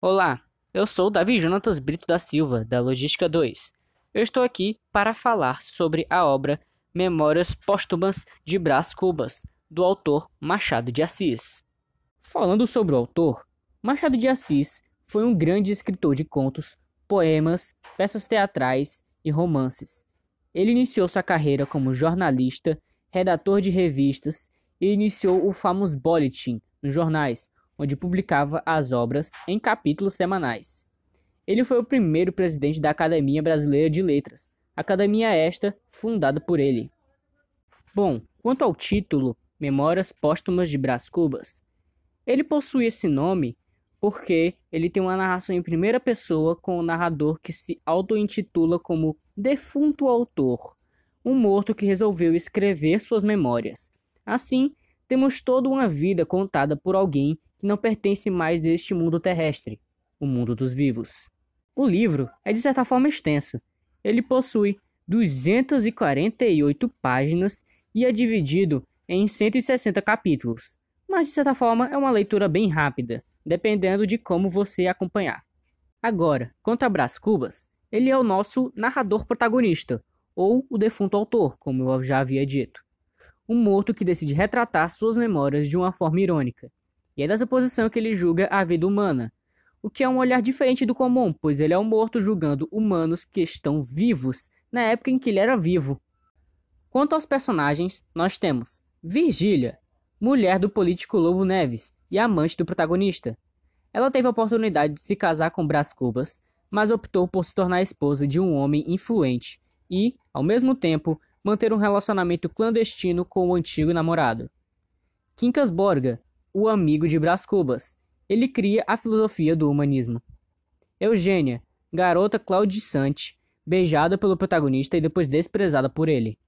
Olá, eu sou Davi Jonatas Brito da Silva, da Logística 2. Eu estou aqui para falar sobre a obra Memórias Póstumas de Brás Cubas, do autor Machado de Assis. Falando sobre o autor, Machado de Assis foi um grande escritor de contos, poemas, peças teatrais e romances. Ele iniciou sua carreira como jornalista, redator de revistas e iniciou o famoso Boletim nos jornais, onde publicava as obras em capítulos semanais. Ele foi o primeiro presidente da Academia Brasileira de Letras, academia esta fundada por ele. Bom, quanto ao título Memórias Póstumas de Brás Cubas, ele possui esse nome porque ele tem uma narração em primeira pessoa com o narrador que se auto-intitula como defunto autor, um morto que resolveu escrever suas memórias. Assim, temos toda uma vida contada por alguém que não pertence mais deste mundo terrestre, o mundo dos vivos. O livro é de certa forma extenso. Ele possui 248 páginas e é dividido em 160 capítulos, mas de certa forma é uma leitura bem rápida, dependendo de como você acompanhar. Agora, quanto a Brás Cubas, ele é o nosso narrador protagonista, ou o defunto autor, como eu já havia dito. Um morto que decide retratar suas memórias de uma forma irônica, e é dessa posição que ele julga a vida humana, o que é um olhar diferente do comum, pois ele é um morto julgando humanos que estão vivos na época em que ele era vivo. Quanto aos personagens, nós temos Virgília, mulher do político Lobo Neves e amante do protagonista. Ela teve a oportunidade de se casar com Brás Cubas, mas optou por se tornar esposa de um homem influente e, ao mesmo tempo, manter um relacionamento clandestino com o antigo namorado. Quincas Borga, o amigo de Brás Cubas. Ele cria a filosofia do humanismo. Eugênia, garota claudicante, beijada pelo protagonista e depois desprezada por ele.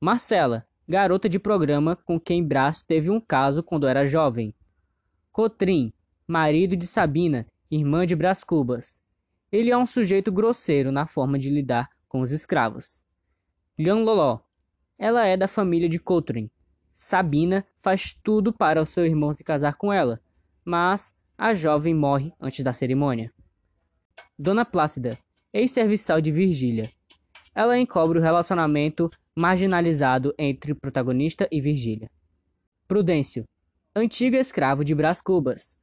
Marcela, garota de programa com quem Brás teve um caso quando era jovem. Cotrim, marido de Sabina, irmã de Brás Cubas. Ele é um sujeito grosseiro na forma de lidar com os escravos. Lian Loló. Ela é da família de Cotrim, Sabina faz tudo para o seu irmão se casar com ela, mas a jovem morre antes da cerimônia. Dona Plácida, ex-serviçal de Virgília. Ela encobre o relacionamento marginalizado entre o protagonista e Virgília. Prudêncio, antigo escravo de Brás Cubas.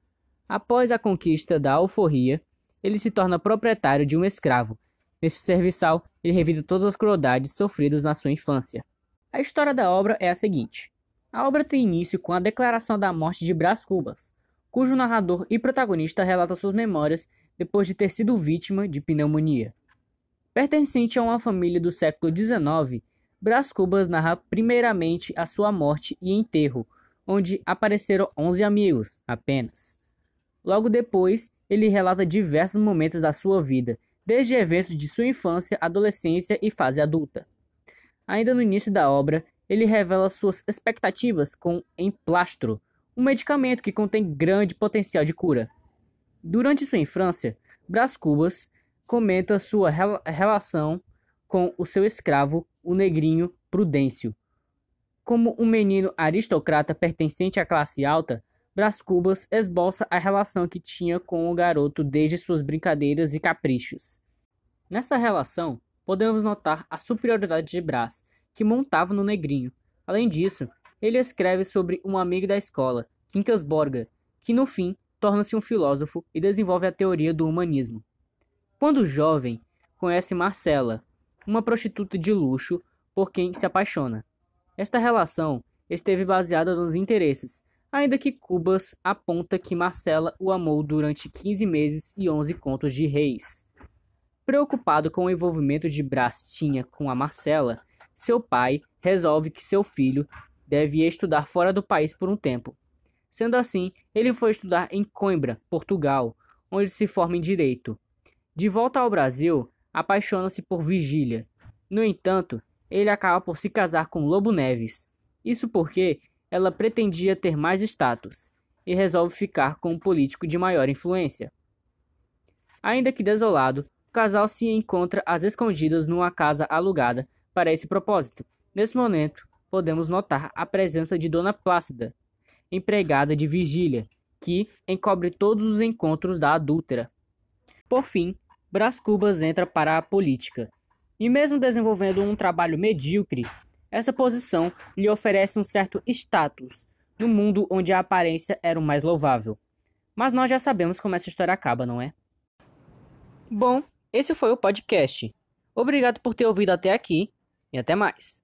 Após a conquista da alforria, ele se torna proprietário de um escravo. Nesse serviçal, ele revida todas as crueldades sofridas na sua infância. A história da obra é a seguinte: a obra tem início com a declaração da morte de Brás Cubas, cujo narrador e protagonista relata suas memórias depois de ter sido vítima de pneumonia. Pertencente a uma família do século XIX, Brás Cubas narra primeiramente a sua morte e enterro, onde apareceram 11 amigos apenas. Logo depois, ele relata diversos momentos da sua vida, desde eventos de sua infância, adolescência e fase adulta. Ainda no início da obra, ele revela suas expectativas com emplastro, um medicamento que contém grande potencial de cura. Durante sua infância, Brás Cubas comenta sua rel relação com o seu escravo, o negrinho Prudêncio. Como um menino aristocrata pertencente à classe alta, Brás Cubas esboça a relação que tinha com o garoto desde suas brincadeiras e caprichos. Nessa relação, podemos notar a superioridade de Brás, que montava no negrinho. Além disso, ele escreve sobre um amigo da escola, Quincas Borga, que no fim torna-se um filósofo e desenvolve a teoria do humanismo. Quando jovem, conhece Marcela, uma prostituta de luxo por quem se apaixona. Esta relação esteve baseada nos interesses, ainda que Cubas aponta que Marcela o amou durante 15 meses e 11 contos de reis. Preocupado com o envolvimento de Brás tinha com a Marcela, seu pai resolve que seu filho deve estudar fora do país por um tempo. Sendo assim, ele foi estudar em Coimbra, Portugal, onde se forma em direito. De volta ao Brasil, apaixona-se por Vigília. No entanto, ele acaba por se casar com Lobo Neves. Isso porque ela pretendia ter mais status e resolve ficar com um político de maior influência. Ainda que desolado, o casal se encontra às escondidas numa casa alugada para esse propósito. Nesse momento, podemos notar a presença de Dona Plácida, empregada de vigília, que encobre todos os encontros da adúltera. Por fim, Brás Cubas entra para a política. E mesmo desenvolvendo um trabalho medíocre, essa posição lhe oferece um certo status no mundo onde a aparência era o mais louvável. Mas nós já sabemos como essa história acaba, não é? Bom, esse foi o podcast. Obrigado por ter ouvido até aqui e até mais.